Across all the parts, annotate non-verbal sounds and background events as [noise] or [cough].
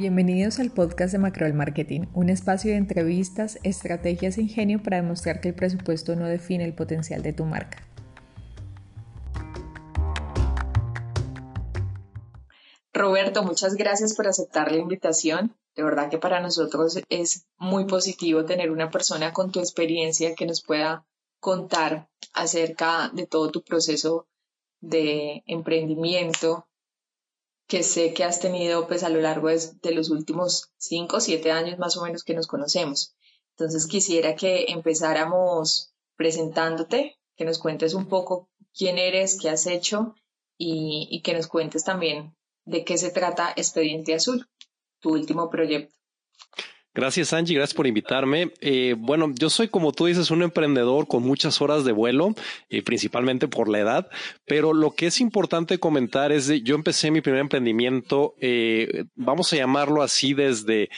Bienvenidos al podcast de Macroel Marketing, un espacio de entrevistas, estrategias e ingenio para demostrar que el presupuesto no define el potencial de tu marca. Roberto, muchas gracias por aceptar la invitación. De verdad que para nosotros es muy positivo tener una persona con tu experiencia que nos pueda contar acerca de todo tu proceso de emprendimiento que sé que has tenido pues a lo largo de, los últimos cinco o siete años más o menos que nos conocemos. Entonces quisiera que empezáramos presentándote, que nos cuentes un poco quién eres, qué has hecho y, y que nos cuentes también de qué se trata Expediente Azul, tu último proyecto. Gracias Angie, gracias por invitarme. Eh, bueno, yo soy como tú dices un emprendedor con muchas horas de vuelo, eh, principalmente por la edad, pero lo que es importante comentar es que yo empecé mi primer emprendimiento, eh, vamos a llamarlo así desde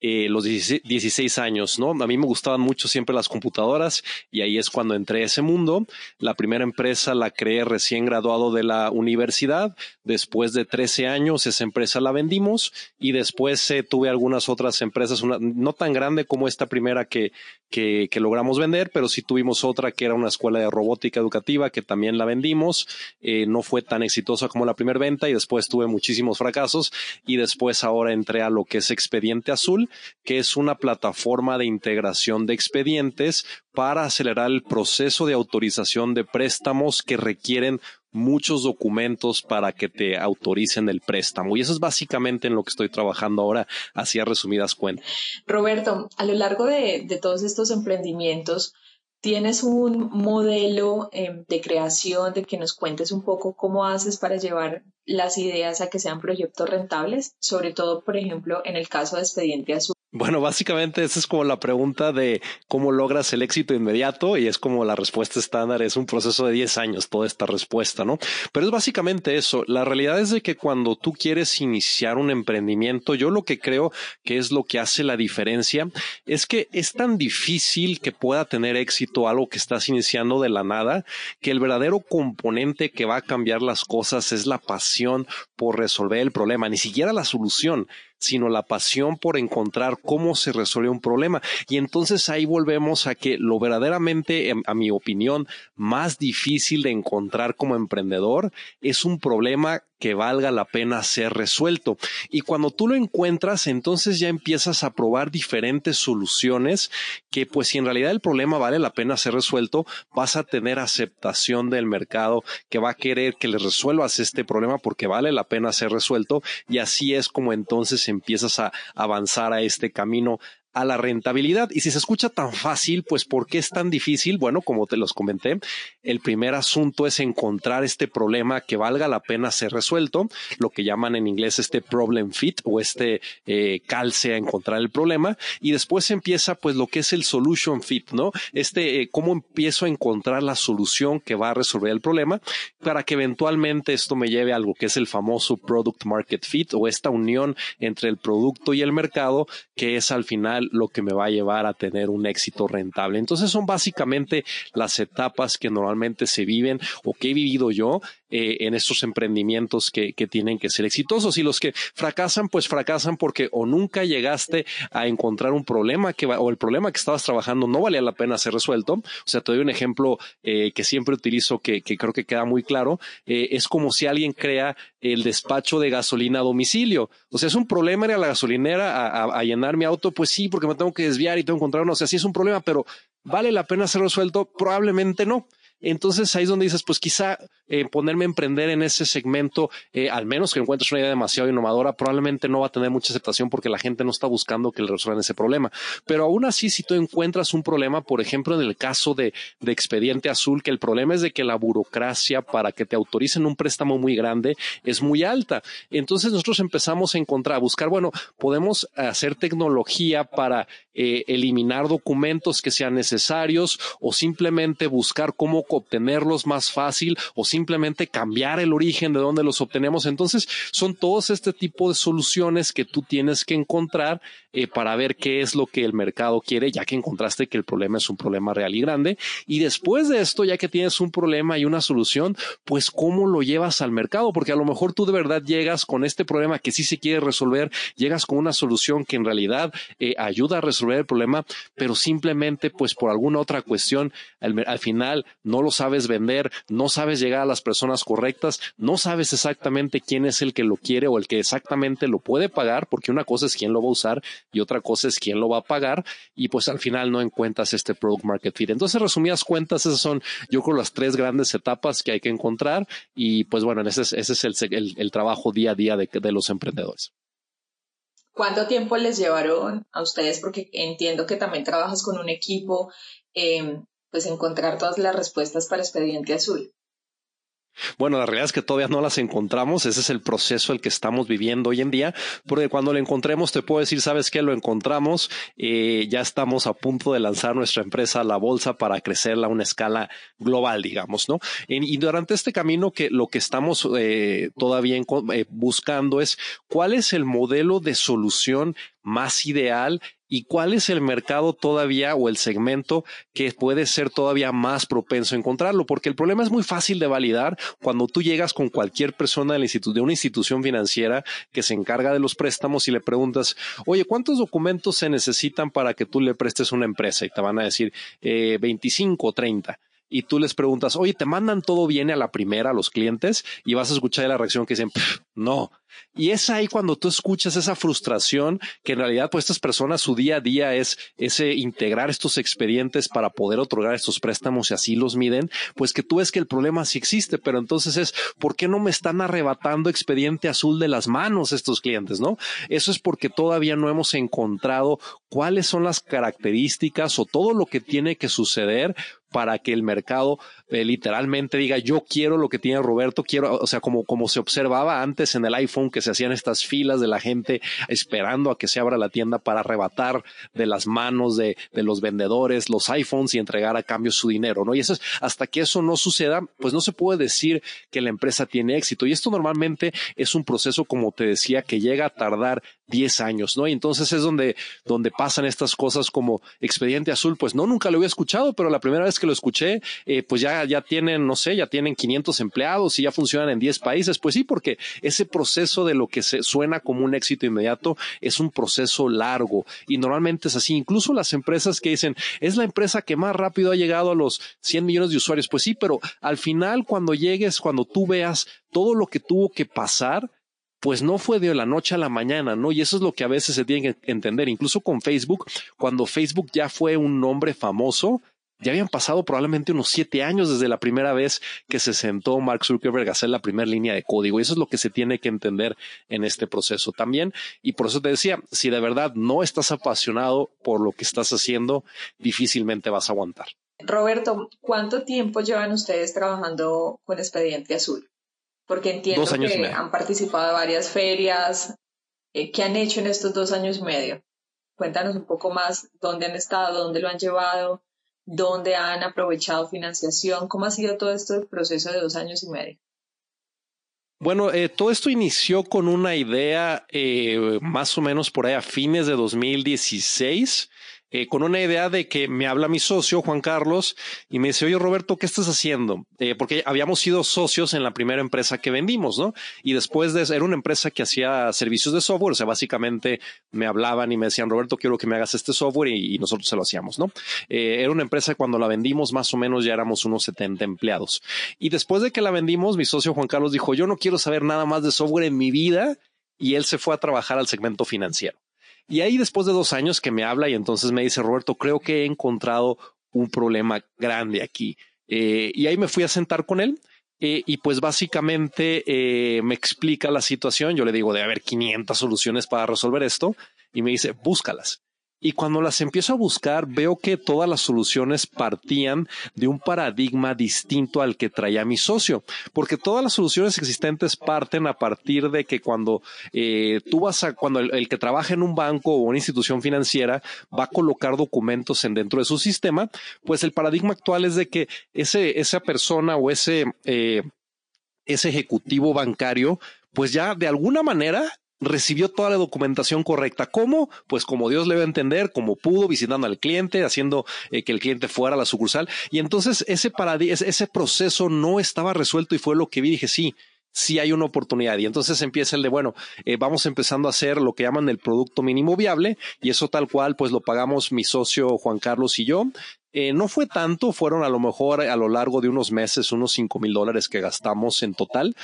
eh, los 16 años, ¿no? A mí me gustaban mucho siempre las computadoras y ahí es cuando entré a ese mundo. La primera empresa la creé recién graduado de la universidad. Después de 13 años, esa empresa la vendimos y después eh, tuve algunas otras empresas, una, no tan grande como esta primera que, que, que, logramos vender, pero sí tuvimos otra que era una escuela de robótica educativa que también la vendimos. Eh, no fue tan exitosa como la primera venta y después tuve muchísimos fracasos y después ahora entré a lo que es Expediente Azul que es una plataforma de integración de expedientes para acelerar el proceso de autorización de préstamos que requieren muchos documentos para que te autoricen el préstamo. Y eso es básicamente en lo que estoy trabajando ahora, así a resumidas cuentas. Roberto, a lo largo de, de todos estos emprendimientos, ¿Tienes un modelo em, de creación de que nos cuentes un poco cómo haces para llevar las ideas a que sean proyectos rentables? Sobre todo, por ejemplo, en el caso de Expediente Azul. Bueno, básicamente esa es como la pregunta de cómo logras el éxito inmediato y es como la respuesta estándar, es un proceso de 10 años toda esta respuesta, ¿no? Pero es básicamente eso. La realidad es de que cuando tú quieres iniciar un emprendimiento, yo lo que creo que es lo que hace la diferencia es que es tan difícil que pueda tener éxito algo que estás iniciando de la nada, que el verdadero componente que va a cambiar las cosas es la pasión por resolver el problema, ni siquiera la solución sino la pasión por encontrar cómo se resuelve un problema. Y entonces ahí volvemos a que lo verdaderamente, a mi opinión, más difícil de encontrar como emprendedor es un problema que valga la pena ser resuelto. Y cuando tú lo encuentras, entonces ya empiezas a probar diferentes soluciones que pues si en realidad el problema vale la pena ser resuelto, vas a tener aceptación del mercado que va a querer que le resuelvas este problema porque vale la pena ser resuelto y así es como entonces empiezas a avanzar a este camino a la rentabilidad. Y si se escucha tan fácil, pues ¿por qué es tan difícil? Bueno, como te los comenté, el primer asunto es encontrar este problema que valga la pena ser resuelto, lo que llaman en inglés este problem fit o este eh, calce a encontrar el problema. Y después empieza pues lo que es el solution fit, ¿no? Este, eh, cómo empiezo a encontrar la solución que va a resolver el problema para que eventualmente esto me lleve a algo que es el famoso product market fit o esta unión entre el producto y el mercado que es al final lo que me va a llevar a tener un éxito rentable. Entonces son básicamente las etapas que normalmente se viven o que he vivido yo eh, en estos emprendimientos que, que, tienen que ser exitosos y los que fracasan, pues fracasan porque o nunca llegaste a encontrar un problema que o el problema que estabas trabajando no valía la pena ser resuelto. O sea, te doy un ejemplo eh, que siempre utilizo que, que, creo que queda muy claro. Eh, es como si alguien crea el despacho de gasolina a domicilio. O sea, es un problema ir a la gasolinera a, a, a llenar mi auto, pues sí, porque me tengo que desviar y tengo que encontrar uno. O sea, sí es un problema, pero ¿vale la pena ser resuelto? Probablemente no. Entonces ahí es donde dices, pues quizá eh, ponerme a emprender en ese segmento, eh, al menos que encuentres una idea demasiado innovadora, probablemente no va a tener mucha aceptación porque la gente no está buscando que le resuelvan ese problema. Pero aún así, si tú encuentras un problema, por ejemplo, en el caso de, de Expediente Azul, que el problema es de que la burocracia para que te autoricen un préstamo muy grande es muy alta. Entonces nosotros empezamos a encontrar, a buscar, bueno, podemos hacer tecnología para eh, eliminar documentos que sean necesarios o simplemente buscar cómo obtenerlos más fácil o simplemente simplemente cambiar el origen de donde los obtenemos. Entonces, son todos este tipo de soluciones que tú tienes que encontrar eh, para ver qué es lo que el mercado quiere, ya que encontraste que el problema es un problema real y grande. Y después de esto, ya que tienes un problema y una solución, pues cómo lo llevas al mercado, porque a lo mejor tú de verdad llegas con este problema que sí se quiere resolver, llegas con una solución que en realidad eh, ayuda a resolver el problema, pero simplemente pues por alguna otra cuestión al, al final no lo sabes vender, no sabes llegar a las personas correctas, no sabes exactamente quién es el que lo quiere o el que exactamente lo puede pagar, porque una cosa es quién lo va a usar y otra cosa es quién lo va a pagar y pues al final no encuentras este product market fit. Entonces, resumidas cuentas, esas son yo creo las tres grandes etapas que hay que encontrar y pues bueno, ese es, ese es el, el, trabajo día a día de, de los emprendedores. ¿Cuánto tiempo les llevaron a ustedes? Porque entiendo que también trabajas con un equipo, eh, pues encontrar todas las respuestas para Expediente Azul. Bueno, la realidad es que todavía no las encontramos. Ese es el proceso el que estamos viviendo hoy en día. Porque cuando lo encontremos, te puedo decir, ¿sabes qué? Lo encontramos. Eh, ya estamos a punto de lanzar nuestra empresa a la bolsa para crecerla a una escala global, digamos, ¿no? y durante este camino que lo que estamos eh, todavía eh, buscando es cuál es el modelo de solución más ideal y cuál es el mercado todavía o el segmento que puede ser todavía más propenso a encontrarlo, porque el problema es muy fácil de validar cuando tú llegas con cualquier persona de, una institución financiera que se encarga de los préstamos y le preguntas, oye, ¿cuántos documentos se necesitan para que tú le prestes una empresa? Y te van a decir eh, 25 o 30 y tú les preguntas, oye, ¿te mandan todo bien a la primera a los clientes? Y vas a escuchar la reacción que dicen, no. Y es ahí cuando tú escuchas esa frustración que en realidad pues estas personas su día a día es ese integrar estos expedientes para poder otorgar estos préstamos y así los miden, pues que tú ves que el problema sí existe, pero entonces es, ¿por qué no me están arrebatando expediente azul de las manos estos clientes, no? Eso es porque todavía no hemos encontrado cuáles son las características o todo lo que tiene que suceder para que el mercado literalmente diga yo quiero lo que tiene Roberto, quiero, o sea, como, como se observaba antes en el iPhone que se hacían estas filas de la gente esperando a que se abra la tienda para arrebatar de las manos de, de los vendedores los iPhones y entregar a cambio su dinero, ¿no? Y eso es, hasta que eso no suceda, pues no se puede decir que la empresa tiene éxito. Y esto normalmente es un proceso, como te decía, que llega a tardar 10 años, ¿no? Y entonces es donde, donde pasan estas cosas como expediente azul, pues no, nunca lo había escuchado, pero la primera vez que lo escuché, eh, pues ya, ya tienen, no sé, ya tienen 500 empleados y ya funcionan en 10 países. Pues sí, porque ese proceso de lo que se suena como un éxito inmediato es un proceso largo y normalmente es así. Incluso las empresas que dicen, es la empresa que más rápido ha llegado a los 100 millones de usuarios. Pues sí, pero al final cuando llegues, cuando tú veas todo lo que tuvo que pasar, pues no fue de la noche a la mañana, ¿no? Y eso es lo que a veces se tiene que entender. Incluso con Facebook, cuando Facebook ya fue un nombre famoso, ya habían pasado probablemente unos siete años desde la primera vez que se sentó Mark Zuckerberg a hacer la primera línea de código. Y eso es lo que se tiene que entender en este proceso también. Y por eso te decía, si de verdad no estás apasionado por lo que estás haciendo, difícilmente vas a aguantar. Roberto, ¿cuánto tiempo llevan ustedes trabajando con Expediente Azul? Porque entiendo que han participado en varias ferias. Eh, ¿Qué han hecho en estos dos años y medio? Cuéntanos un poco más dónde han estado, dónde lo han llevado, dónde han aprovechado financiación, cómo ha sido todo este proceso de dos años y medio. Bueno, eh, todo esto inició con una idea eh, más o menos por ahí a fines de 2016 eh, con una idea de que me habla mi socio, Juan Carlos, y me dice, oye Roberto, ¿qué estás haciendo? Eh, porque habíamos sido socios en la primera empresa que vendimos, ¿no? Y después de era una empresa que hacía servicios de software, o sea, básicamente me hablaban y me decían, Roberto, quiero que me hagas este software y, nosotros se lo hacíamos, ¿no? Eh, era una empresa cuando la vendimos, más o menos ya éramos unos 70 empleados. Y después de que la vendimos, mi socio Juan Carlos dijo, yo no quiero saber nada más de software en mi vida y él se fue a trabajar al segmento financiero. Y ahí después de dos años que me habla y entonces me dice, Roberto, creo que he encontrado un problema grande aquí. Eh, y ahí me fui a sentar con él. Eh, y pues básicamente eh, me explica la situación. Yo le digo, de haber 500 soluciones para resolver esto. Y me dice, búscalas. Y cuando las empiezo a buscar, veo que todas las soluciones partían de un paradigma distinto al que traía mi socio, porque todas las soluciones existentes parten a partir de que cuando eh, tú vas a, cuando el, que trabaja en un banco o una institución financiera va a colocar documentos en dentro de su sistema, pues el paradigma actual es de que ese, esa persona o ese, eh, ese ejecutivo bancario, pues ya de alguna manera recibió toda la documentación correcta. ¿Cómo? Pues como Dios le va a entender, como pudo, visitando al cliente, haciendo eh, que el cliente fuera a la sucursal. Y entonces ese, ese proceso no estaba resuelto y fue lo que vi. Dije, sí, sí hay una oportunidad. Y entonces empieza el de, bueno, eh, vamos empezando a hacer lo que llaman el producto mínimo viable y eso tal cual, pues lo pagamos mi socio Juan Carlos y yo. Eh, no fue tanto, fueron a lo mejor a lo largo de unos meses unos cinco mil dólares que gastamos en total.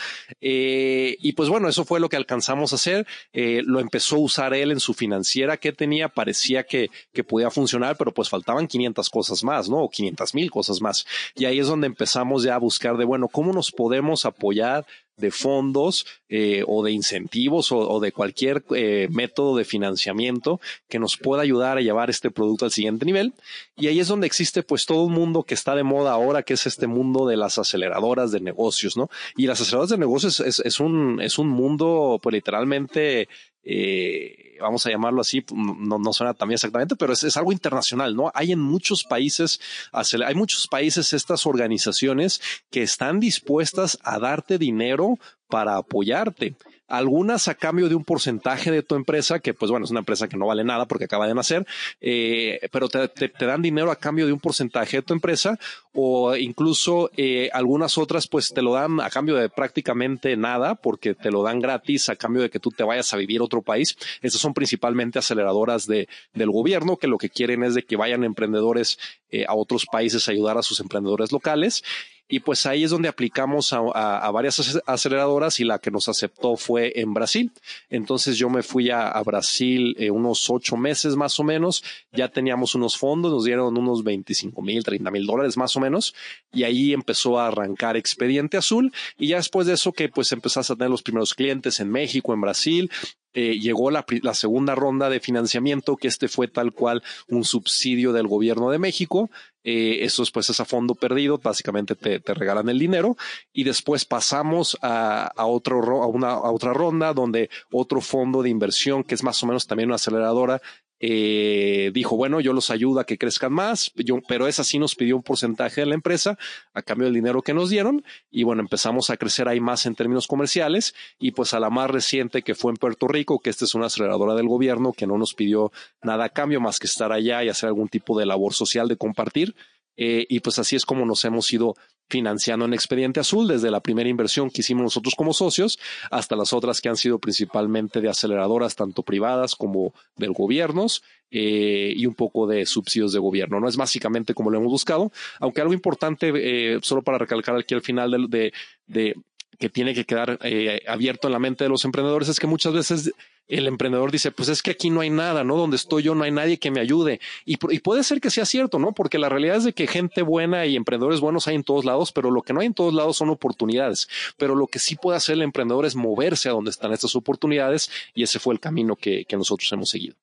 Eh, y pues bueno, eso fue lo que alcanzamos a hacer. Eh, lo empezó a usar él en su financiera que tenía, parecía que, que podía funcionar, pero pues faltaban 500 cosas más, ¿no? O 500 mil cosas más. Y ahí es donde empezamos ya a buscar de, bueno, ¿cómo nos podemos apoyar de fondos eh, o de incentivos o, de cualquier eh, método de financiamiento que nos pueda ayudar a llevar este producto al siguiente nivel. Y ahí es donde existe pues todo un mundo que está de moda ahora, que es este mundo de las aceleradoras de negocios, ¿no? Y las aceleradoras de negocios es, es un, es un mundo pues literalmente eh, vamos a llamarlo así, no, no suena también exactamente, pero es, es, algo internacional, ¿no? Hay en muchos países, hay muchos países estas organizaciones que están dispuestas a darte dinero para apoyarte algunas a cambio de un porcentaje de tu empresa, que pues bueno, es una empresa que no vale nada porque acaba de nacer, eh, pero te, dan dinero a cambio de un porcentaje de tu empresa o incluso eh, algunas otras pues te lo dan a cambio de prácticamente nada porque te lo dan gratis a cambio de que tú te vayas a vivir a otro país. Estas son principalmente aceleradoras de, del gobierno que lo que quieren es de que vayan emprendedores eh, a otros países a ayudar a sus emprendedores locales y pues ahí es donde aplicamos a, varias aceleradoras y la que nos aceptó fue en Brasil. Entonces yo me fui a, Brasil eh, unos ocho meses más o menos. Ya teníamos unos fondos, nos dieron unos 25 mil, 30 mil dólares más o menos. Y ahí empezó a arrancar Expediente Azul. Y ya después de eso que pues empezaste a tener los primeros clientes en México, en Brasil, eh, llegó la, segunda ronda de financiamiento, que este fue tal cual un subsidio del gobierno de México. Eh, eso pues es a fondo perdido, básicamente te, regalan el dinero y después pasamos a, a, otro, a, una, a otra ronda donde otro fondo de inversión, que es más o menos también una aceleradora, eh, dijo, bueno, yo los ayudo a que crezcan más, pero esa sí nos pidió un porcentaje de la empresa a cambio del dinero que nos dieron y bueno, empezamos a crecer ahí más en términos comerciales y pues a la más reciente que fue en Puerto Rico, que esta es una aceleradora del gobierno que no nos pidió nada a cambio más que estar allá y hacer algún tipo de labor social de compartir. Eh, y pues así es como nos hemos ido financiando en Expediente Azul, desde la primera inversión que hicimos nosotros como socios hasta las otras que han sido principalmente de aceleradoras, tanto privadas como del gobiernos eh, y un poco de subsidios de gobierno. No es básicamente como lo hemos buscado, aunque algo importante, eh, solo para recalcar aquí al final de, de, que tiene que quedar eh, abierto en la mente de los emprendedores es que muchas veces el emprendedor dice, pues es que aquí no hay nada, ¿no? Donde estoy yo no hay nadie que me ayude. Y, puede ser que sea cierto, ¿no? Porque la realidad es de que gente buena y emprendedores buenos hay en todos lados, pero lo que no hay en todos lados son oportunidades. Pero lo que sí puede hacer el emprendedor es moverse a donde están estas oportunidades y ese fue el camino que nosotros hemos seguido.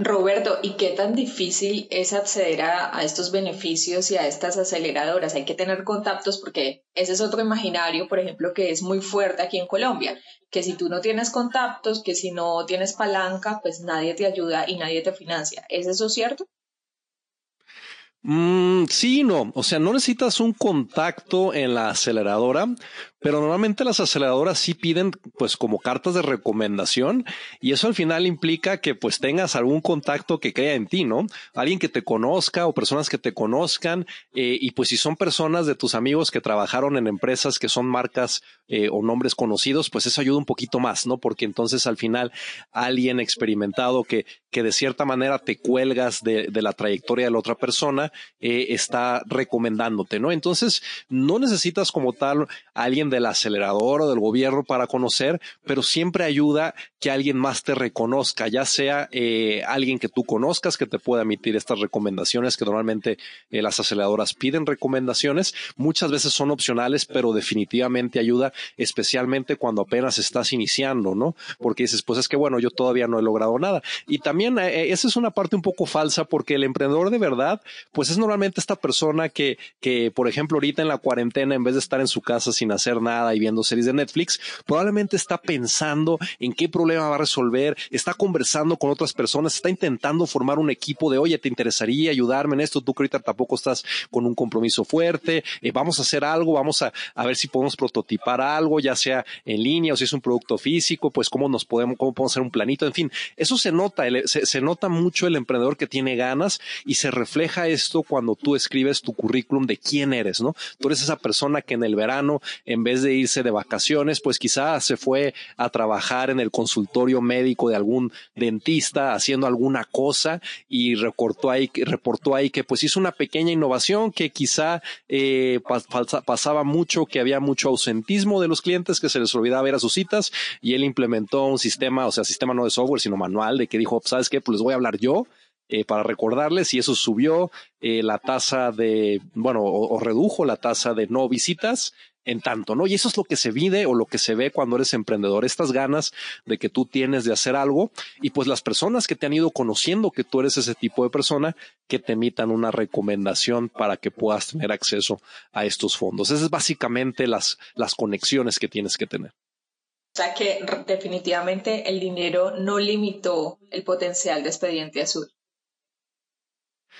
Roberto, ¿y qué tan difícil es acceder a, estos beneficios y a estas aceleradoras? Hay que tener contactos porque ese es otro imaginario, por ejemplo, que es muy fuerte aquí en Colombia, que si tú no tienes contactos, que si no tienes palanca, pues nadie te ayuda y nadie te financia. ¿Es eso cierto? Mm, sí, no. O sea, no necesitas un contacto en la aceleradora, pero normalmente las aceleradoras sí piden pues como cartas de recomendación y eso al final implica que pues tengas algún contacto que crea en ti, ¿no? Alguien que te conozca o personas que te conozcan eh, y pues si son personas de tus amigos que trabajaron en empresas que son marcas eh, o nombres conocidos, pues eso ayuda un poquito más, ¿no? Porque entonces al final alguien experimentado que, que de cierta manera te cuelgas de, de la trayectoria de la otra persona eh, está recomendándote, ¿no? Entonces no necesitas como tal alguien del acelerador o del gobierno para conocer, pero siempre ayuda que alguien más te reconozca, ya sea eh, alguien que tú conozcas que te pueda emitir estas recomendaciones, que normalmente eh, las aceleradoras piden recomendaciones, muchas veces son opcionales, pero definitivamente ayuda, especialmente cuando apenas estás iniciando, ¿no? Porque dices, pues es que bueno, yo todavía no he logrado nada. Y también eh, esa es una parte un poco falsa porque el emprendedor de verdad, pues es normalmente esta persona que, que, por ejemplo, ahorita en la cuarentena, en vez de estar en su casa sin hacer nada y viendo series de Netflix, probablemente está pensando en qué problema va a resolver, está conversando con otras personas, está intentando formar un equipo de, oye, ¿te interesaría ayudarme en esto? Tú que ahorita tampoco estás con un compromiso fuerte, eh, vamos a hacer algo, vamos a, a ver si podemos prototipar algo, ya sea en línea o si es un producto físico, pues cómo nos podemos, cómo podemos hacer un planito, en fin, eso se nota, se, se nota mucho el emprendedor que tiene ganas y se refleja esto cuando tú escribes tu currículum de quién eres, ¿no? Tú eres esa persona que en el verano, en vez de irse de vacaciones, pues quizás se fue a trabajar en el consultorio médico de algún dentista haciendo alguna cosa y recortó ahí, reportó ahí que pues hizo una pequeña innovación que quizá eh, pasaba mucho, que había mucho ausentismo de los clientes que se les olvidaba ver a sus citas y él implementó un sistema, o sea, sistema no de software, sino manual, de que dijo, ¿sabes qué? Pues les voy a hablar yo. Eh, para recordarles y eso subió eh, la tasa de, bueno, o, redujo la tasa de no visitas en tanto, ¿no? Y eso es lo que se vive o lo que se ve cuando eres emprendedor, estas ganas de que tú tienes de hacer algo y pues las personas que te han ido conociendo que tú eres ese tipo de persona que te emitan una recomendación para que puedas tener acceso a estos fondos. Esas es básicamente las, las conexiones que tienes que tener. O sea que definitivamente el dinero no limitó el potencial de Expediente Azul.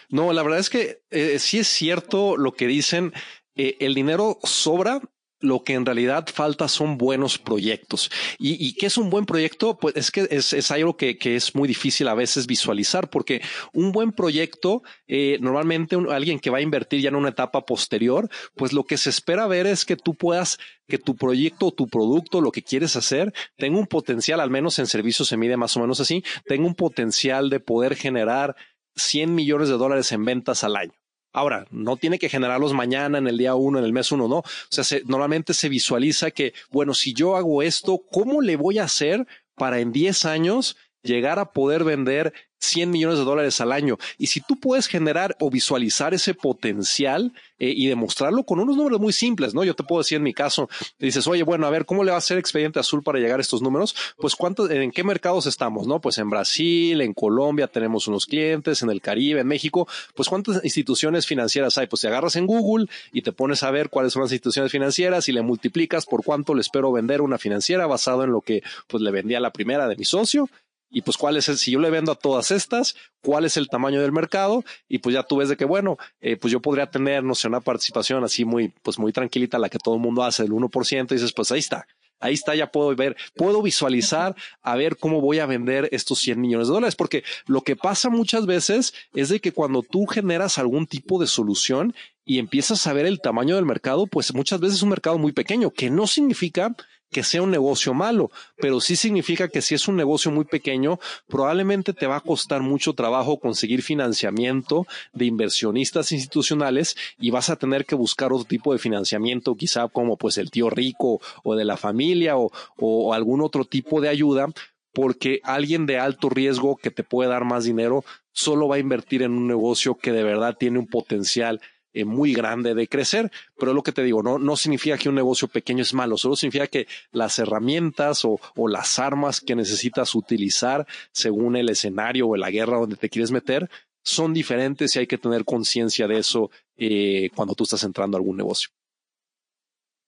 No, la verdad es que eh, sí es cierto lo que dicen. Eh, el dinero sobra lo que en realidad falta son buenos proyectos. ¿Y, y qué es un buen proyecto? Pues es que es, es algo que, que, es muy difícil a veces visualizar, porque un buen proyecto, eh, normalmente alguien que va a invertir ya en una etapa posterior, pues lo que se espera ver es que tú puedas, que tu proyecto o tu producto, lo que quieres hacer, tenga un potencial, al menos en servicios se mide más o menos así, tenga un potencial de poder generar 100 millones de dólares en ventas al año. Ahora, no tiene que generarlos mañana, en el día uno, en el mes uno, no. O sea, se, normalmente se visualiza que, bueno, si yo hago esto, ¿cómo le voy a hacer para en 10 años llegar a poder vender 100 millones de dólares al año. Y si tú puedes generar o visualizar ese potencial eh, y demostrarlo con unos números muy simples, ¿no? Yo te puedo decir en mi caso, dices, oye, bueno, a ver, ¿cómo le va a hacer Expediente Azul para llegar a estos números? Pues cuántos, en qué mercados estamos, ¿no? Pues en Brasil, en Colombia tenemos unos clientes, en el Caribe, en México, pues cuántas instituciones financieras hay? Pues te agarras en Google y te pones a ver cuáles son las instituciones financieras y le multiplicas por cuánto le espero vender una financiera basado en lo que pues le vendía la primera de mi socio y pues cuál es el, si yo le vendo a todas estas, cuál es el tamaño del mercado y pues ya tú ves de que bueno, eh, pues yo podría tener, no sé, una participación así muy, pues muy tranquilita, la que todo el mundo hace, del 1%, y dices, pues ahí está. Ahí está, ya puedo ver, puedo visualizar a ver cómo voy a vender estos 100 millones de dólares, porque lo que pasa muchas veces es de que cuando tú generas algún tipo de solución y empiezas a ver el tamaño del mercado, pues muchas veces es un mercado muy pequeño, que no significa que sea un negocio malo, pero sí significa que si es un negocio muy pequeño, probablemente te va a costar mucho trabajo conseguir financiamiento de inversionistas institucionales y vas a tener que buscar otro tipo de financiamiento, quizá como pues el tío rico o de la familia o, o algún otro tipo de ayuda, porque alguien de alto riesgo que te puede dar más dinero solo va a invertir en un negocio que de verdad tiene un potencial eh, muy grande de crecer. Pero lo que te digo, no, no significa que un negocio pequeño es malo, solo significa que las herramientas o, o las armas que necesitas utilizar según el escenario o la guerra donde te quieres meter son diferentes y hay que tener conciencia de eso eh, cuando tú estás entrando a algún negocio.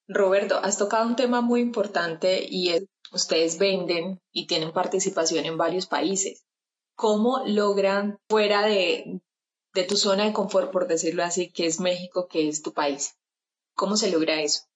Roberto, has tocado un tema muy importante y es, ustedes venden y tienen participación en varios países. ¿Cómo logran fuera de, de tu zona de confort, por decirlo así, que es México, que es tu país. ¿Cómo se logra eso?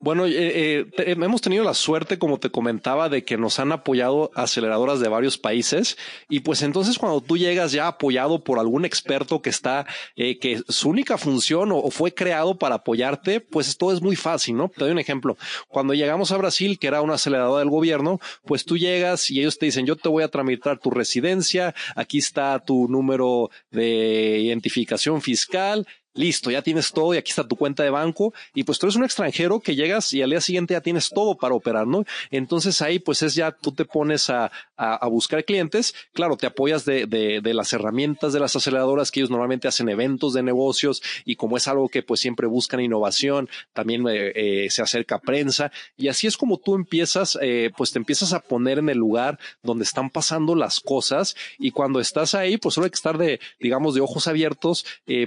Bueno, eh, eh, hemos tenido la suerte, como te comentaba, de que nos han apoyado aceleradoras de varios países y pues entonces cuando tú llegas ya apoyado por algún experto que está, eh, que su única función o, fue creado para apoyarte, pues todo es muy fácil, ¿no? Te doy un ejemplo. Cuando llegamos a Brasil, que era una aceleradora del gobierno, pues tú llegas y ellos te dicen, yo te voy a tramitar tu residencia, aquí está tu número de identificación fiscal listo, ya tienes todo y aquí está tu cuenta de banco. Y pues tú eres un extranjero que llegas y al día siguiente ya tienes todo para operar, ¿no? Entonces ahí pues es ya tú te pones a, a, buscar clientes, claro, te apoyas de, de, de, las herramientas de las aceleradoras que ellos normalmente hacen eventos de negocios y como es algo que pues siempre buscan innovación, también eh, eh, se acerca prensa. Y así es como tú empiezas, eh, pues te empiezas a poner en el lugar donde están pasando las cosas. Y cuando estás ahí pues solo hay que estar de, digamos, de ojos abiertos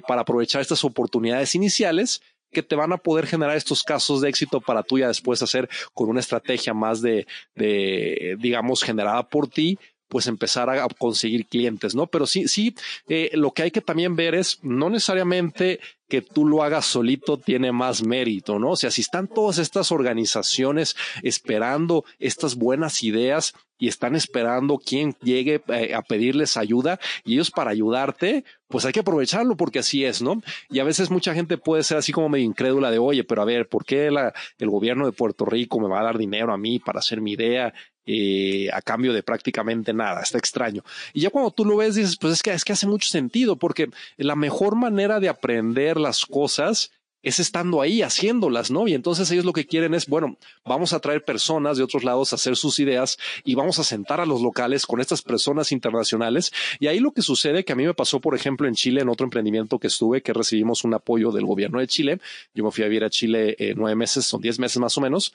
para aprovechar estas oportunidades iniciales que te van a poder generar estos casos de éxito para tú ya después hacer con una estrategia más de, de digamos, generada por ti, pues empezar a conseguir clientes, ¿no? Pero sí, sí, eh, lo que hay que también ver es no necesariamente que tú lo hagas solito tiene más mérito, ¿no? O sea, si están todas estas organizaciones esperando estas buenas ideas y están esperando quien llegue eh, a pedirles ayuda y ellos para ayudarte, pues hay que aprovecharlo porque así es, ¿no? Y a veces mucha gente puede ser así como medio incrédula de, oye, pero a ver, ¿por qué la, el gobierno de Puerto Rico me va a dar dinero a mí para hacer mi idea? Eh, a cambio de prácticamente nada. Está extraño. Y ya cuando tú lo ves, dices, pues es que, es que hace mucho sentido, porque la mejor manera de aprender las cosas es estando ahí haciéndolas, ¿no? Y entonces ellos lo que quieren es, bueno, vamos a traer personas de otros lados a hacer sus ideas y vamos a sentar a los locales con estas personas internacionales. Y ahí lo que sucede, que a mí me pasó, por ejemplo, en Chile, en otro emprendimiento que estuve, que recibimos un apoyo del gobierno de Chile. Yo me fui a vivir a Chile eh, nueve meses, son diez meses más o menos.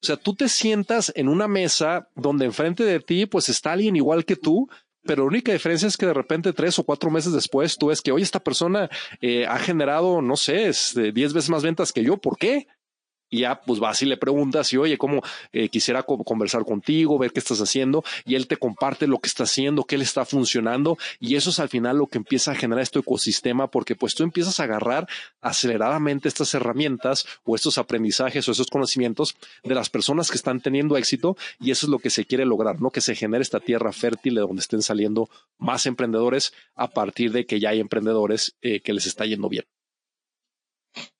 O sea, tú te sientas en una mesa donde enfrente de ti, pues está alguien igual que tú, pero la única diferencia es que de repente tres o cuatro meses después tú ves que, oye, esta persona eh, ha generado, no sé, diez veces más ventas que yo. ¿Por qué? Y ya pues vas y le preguntas y oye, cómo eh, quisiera conversar contigo, ver qué estás haciendo y él te comparte lo que está haciendo, qué le está funcionando y eso es al final lo que empieza a generar este ecosistema porque pues tú empiezas a agarrar aceleradamente estas herramientas o estos aprendizajes o esos conocimientos de las personas que están teniendo éxito y eso es lo que se quiere lograr, ¿no? Que se genere esta tierra fértil de donde estén saliendo más emprendedores a partir de que ya hay emprendedores eh, que les está yendo bien.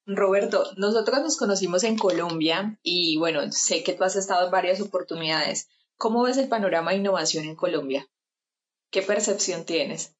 Roberto, nosotros nos conocimos en Colombia y bueno, sé que tú has estado en varias oportunidades. ¿Cómo ves el panorama de innovación en Colombia? ¿Qué percepción tienes?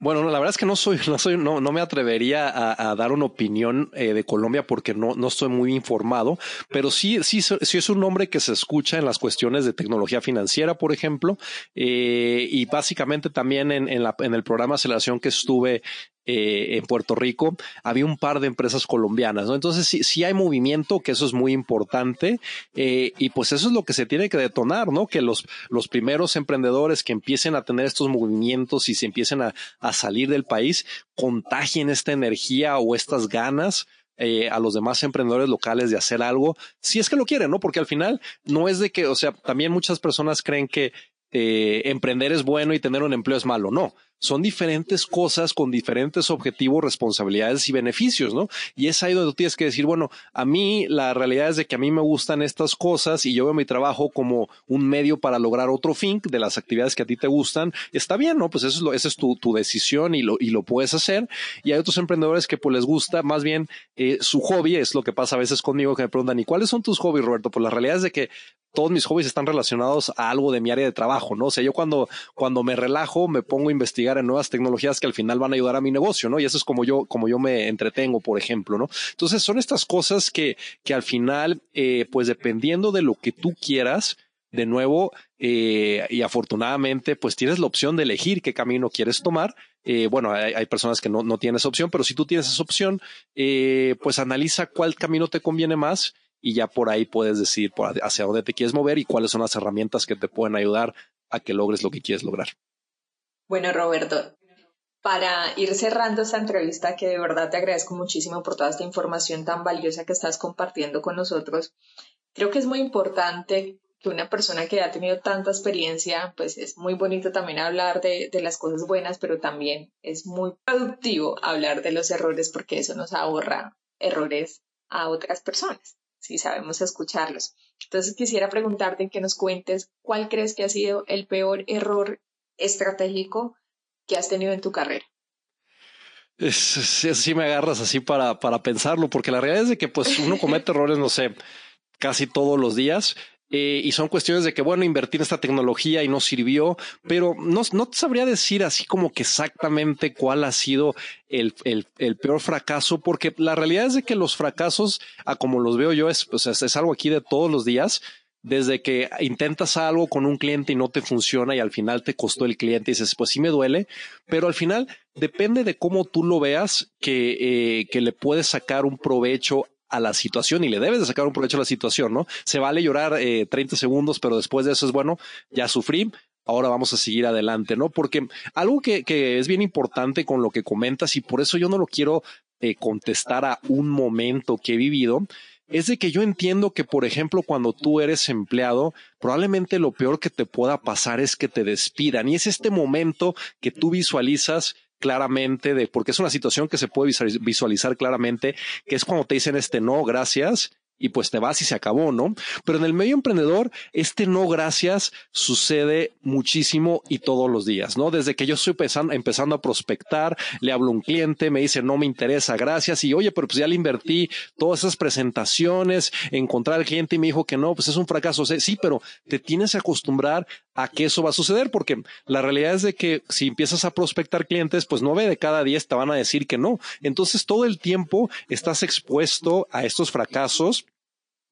Bueno, la verdad es que no soy, [laughs] no soy, no, no me atrevería a, dar una opinión eh, de Colombia porque no, no estoy muy informado, pero sí, sí, sí es un nombre que se escucha en las cuestiones de tecnología financiera, por ejemplo, eh, y básicamente también en, en, la, en el programa de aceleración que estuve eh, en Puerto Rico, había un par de empresas colombianas, ¿no? Entonces sí, sí hay movimiento, que eso es muy importante, eh, y pues eso es lo que se tiene que detonar, ¿no? Que los, los primeros emprendedores que empiecen a tener estos movimientos y se empiecen a, a salir del país, contagien esta energía o estas ganas eh, a los demás emprendedores locales de hacer algo, si es que lo quieren, ¿no? Porque al final no es de que, o sea, también muchas personas creen que eh, emprender es bueno y tener un empleo es malo. No, son diferentes cosas con diferentes objetivos, responsabilidades y beneficios, ¿no? Y es ahí donde tú tienes que decir, bueno, a mí la realidad es de que a mí me gustan estas cosas y yo veo mi trabajo como un medio para lograr otro fin de las actividades que a ti te gustan. Está bien, ¿no? Pues eso es lo, esa es tu, tu decisión y lo, y lo puedes hacer. Y hay otros emprendedores que pues les gusta más bien eh, su hobby, es lo que pasa a veces conmigo que me preguntan, ¿y cuáles son tus hobbies, Roberto? Pues la realidad es de que todos mis hobbies están relacionados a algo de mi área de trabajo, ¿no? O sea, yo cuando, cuando me relajo, me pongo a investigar en nuevas tecnologías que al final van a ayudar a mi negocio, ¿no? Y eso es como yo, como yo me entretengo, por ejemplo, ¿no? Entonces son estas cosas que, que al final, eh, pues dependiendo de lo que tú quieras, de nuevo, eh, y afortunadamente, pues tienes la opción de elegir qué camino quieres tomar. Eh, bueno, hay, personas que no, no esa opción, pero si tú tienes esa opción, pues analiza cuál camino te conviene más y ya por ahí puedes decir hacia dónde te quieres mover y cuáles son las herramientas que te pueden ayudar a que logres lo que quieres lograr. Bueno, Roberto, para ir cerrando esta entrevista, que de verdad te agradezco muchísimo por toda esta información tan valiosa que estás compartiendo con nosotros, creo que es muy importante que una persona que ha tenido tanta experiencia, pues es muy bonito también hablar de, las cosas buenas, pero también es muy productivo hablar de los errores porque eso nos ahorra errores a otras personas, si sabemos escucharlos. Entonces quisiera preguntarte que nos cuentes cuál crees que ha sido el peor error estratégico que has tenido en tu carrera? Es, sí, me agarras así para, para pensarlo, porque la realidad es de que pues uno comete [laughs] errores, no sé, casi todos los días. eh, y son cuestiones de que, bueno, invertir en esta tecnología y no sirvió, pero no, no te sabría decir así como que exactamente cuál ha sido el, el, el, peor fracaso, porque la realidad es de que los fracasos, a como los veo yo, es, pues, es algo aquí de todos los días desde que intentas algo con un cliente y no te funciona y al final te costó el cliente y dices, pues sí me duele, pero al final depende de cómo tú lo veas que, eh, que le puedes sacar un provecho a la situación y le debes de sacar un provecho a la situación, ¿no? Se vale llorar eh, 30 segundos, pero después de eso es bueno, ya sufrí, ahora vamos a seguir adelante, ¿no? Porque algo que, que es bien importante con lo que comentas y por eso yo no lo quiero eh, contestar a un momento que he vivido, es de que yo entiendo que, por ejemplo, cuando tú eres empleado, probablemente lo peor que te pueda pasar es que te despidan. Y es este momento que tú visualizas claramente de, porque es una situación que se puede visualizar claramente, que es cuando te dicen este no, gracias, y pues te vas y se acabó, ¿no? Pero en el medio emprendedor, este no gracias sucede muchísimo y todos los días, ¿no? Desde que yo estoy empezando, a prospectar, le hablo a un cliente, me dice, no me interesa, gracias, y oye, pero pues ya le invertí todas esas presentaciones, encontrar al cliente y me dijo que no, pues es un fracaso. Sí, pero te tienes que acostumbrar a que eso va a suceder, porque la realidad es de que si empiezas a prospectar clientes, pues nueve de cada diez te van a decir que no. Entonces todo el tiempo estás expuesto a estos fracasos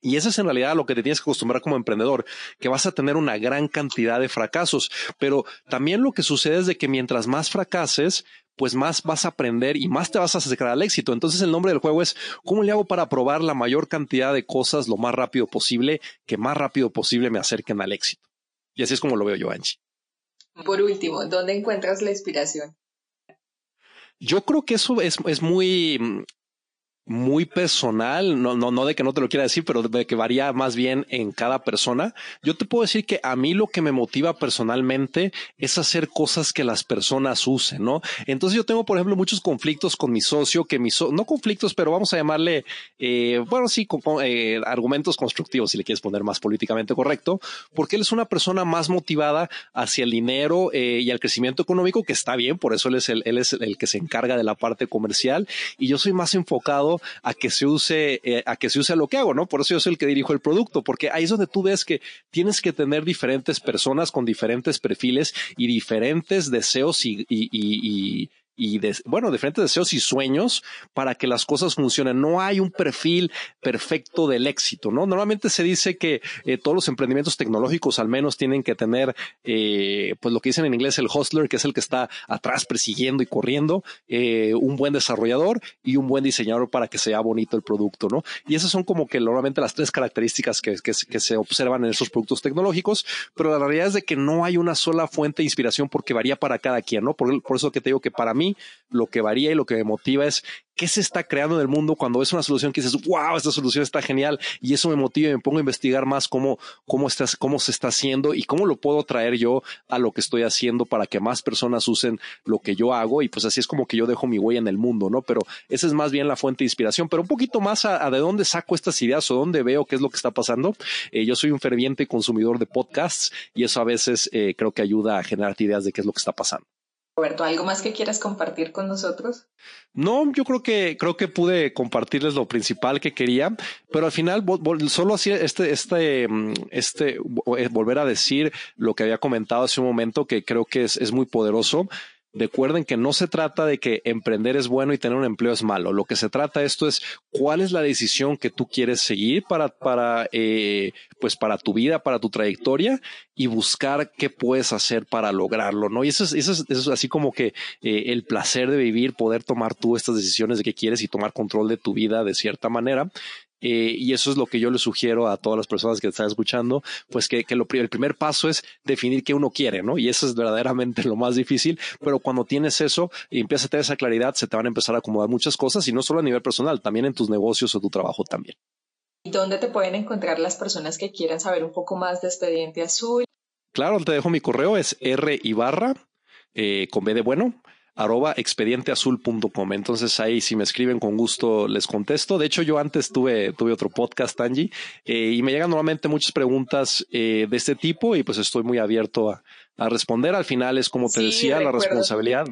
y eso es en realidad lo que te tienes que acostumbrar como emprendedor, que vas a tener una gran cantidad de fracasos, pero también lo que sucede es de que mientras más fracases, pues más vas a aprender y más te vas a acercar al éxito. Entonces el nombre del juego es ¿cómo le hago para probar la mayor cantidad de cosas lo más rápido posible, que más rápido posible me acerquen al éxito? Y así es como lo veo yo, Angie. Por último, ¿dónde encuentras la inspiración? Yo creo que eso es, es muy, muy personal, no, no, no de que no te lo quiera decir, pero de que varía más bien en cada persona. Yo te puedo decir que a mí lo que me motiva personalmente es hacer cosas que las personas usen, ¿no? Entonces yo tengo, por ejemplo, muchos conflictos con mi socio, que mi no conflictos, pero vamos a llamarle, eh, bueno, sí, con, eh, argumentos constructivos, si le quieres poner más políticamente correcto, porque él es una persona más motivada hacia el dinero eh, y al crecimiento económico, que está bien, por eso él es el, él es el que se encarga de la parte comercial, y yo soy más enfocado a que se use, eh, a que se use lo que hago, ¿no? Por eso yo soy el que dirijo el producto, porque ahí es donde tú ves que tienes que tener diferentes personas con diferentes perfiles y diferentes deseos y, de, bueno, diferentes deseos y sueños para que las cosas funcionen. No hay un perfil perfecto del éxito, ¿no? Normalmente se dice que eh, todos los emprendimientos tecnológicos al menos tienen que tener, eh, pues lo que dicen en inglés el hustler, que es el que está atrás persiguiendo y corriendo, eh, un buen desarrollador y un buen diseñador para que sea bonito el producto, ¿no? Y esas son como que normalmente las tres características que se observan en esos productos tecnológicos, pero la realidad es de que no hay una sola fuente de inspiración porque varía para cada quien, ¿no? Por, por eso que te digo que para mí lo que varía y lo que me motiva es qué se está creando en el mundo cuando es una solución que dices, wow, esta solución está genial y eso me motiva y me pongo a investigar más cómo, cómo, cómo se está haciendo y cómo lo puedo traer yo a lo que estoy haciendo para que más personas usen lo que yo hago y pues así es como que yo dejo mi huella en el mundo, ¿no? Pero esa es más bien la fuente de inspiración, pero un poquito más a, de dónde saco estas ideas o dónde veo qué es lo que está pasando. Eh, yo soy un ferviente consumidor de podcasts y eso a veces eh, creo que ayuda a generar ideas de qué es lo que está pasando. Roberto, ¿algo más que quieras compartir con nosotros? No, yo creo que creo que pude compartirles lo principal que quería, pero al final solo así este este mm, este eh, volver a decir lo que había comentado hace un momento que creo que es, es muy poderoso. Recuerden que no se trata de que emprender es bueno y tener un empleo es malo. Lo que se trata esto es cuál es la decisión que tú quieres seguir para, para, eh, pues para tu vida, para tu trayectoria y buscar qué puedes hacer para lograrlo, ¿no? Y eso es, eso es, así como que eh, el placer de vivir, poder tomar tú estas decisiones de qué quieres y tomar control de tu vida de cierta manera. Eh, y eso es lo que yo le sugiero a todas las personas que están escuchando, pues que, que lo, el primer paso es definir qué uno quiere, ¿no? Y eso es verdaderamente [laughs] lo más difícil, pero cuando tienes eso y empiezas a tener esa claridad, se te van a empezar a acomodar muchas cosas y no solo a nivel personal, también en tus negocios o tu trabajo también. ¿Y dónde te pueden encontrar las personas que quieran saber un poco más de Expediente Azul? Claro, te dejo mi correo, es R Ibarra, eh, con B de bueno, arroba expedienteazul.com. Entonces ahí si me escriben con gusto les contesto. De hecho yo antes tuve, tuve otro podcast, Angie, eh, y me llegan normalmente muchas preguntas eh, de este tipo y pues estoy muy abierto a, a responder. Al final es como te decía, la responsabilidad.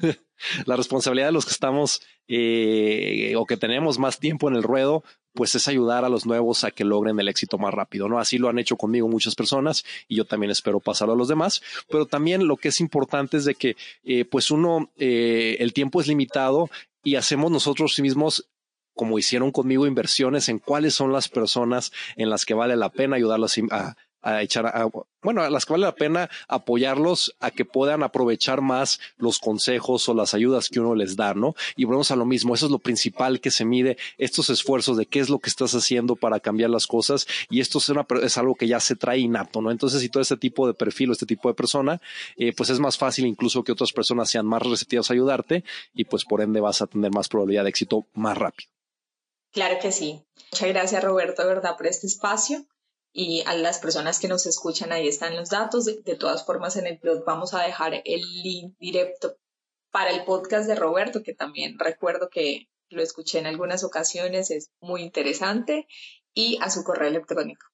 [laughs] la responsabilidad de los que estamos eh, o que tenemos más tiempo en el ruedo, pues es ayudar a los nuevos a que logren el éxito más rápido, ¿no? Así lo han hecho conmigo muchas personas y yo también espero pasarlo a los demás, pero también lo que es importante es de que eh, pues uno, eh, el tiempo es limitado y hacemos nosotros mismos como hicieron conmigo inversiones en cuáles son las personas en las que vale la pena ayudarlos a, a echar, a, bueno, a las que vale la pena apoyarlos a que puedan aprovechar más los consejos o las ayudas que uno les da, ¿no? Y volvemos a lo mismo, eso es lo principal que se mide, estos esfuerzos de qué es lo que estás haciendo para cambiar las cosas y esto es, una, es algo que ya se trae innato, ¿no? Entonces, si todo este tipo de perfil o este tipo de persona, eh, pues es más fácil incluso que otras personas sean más receptivas a ayudarte y pues por ende vas a tener más probabilidad de éxito más rápido. Claro que sí. Muchas gracias Roberto, verdad, por este espacio y a las personas que nos escuchan, ahí están los datos. De, todas formas, en el blog vamos a dejar el link directo para el podcast de Roberto, que también recuerdo que lo escuché en algunas ocasiones, es muy interesante, y a su correo electrónico.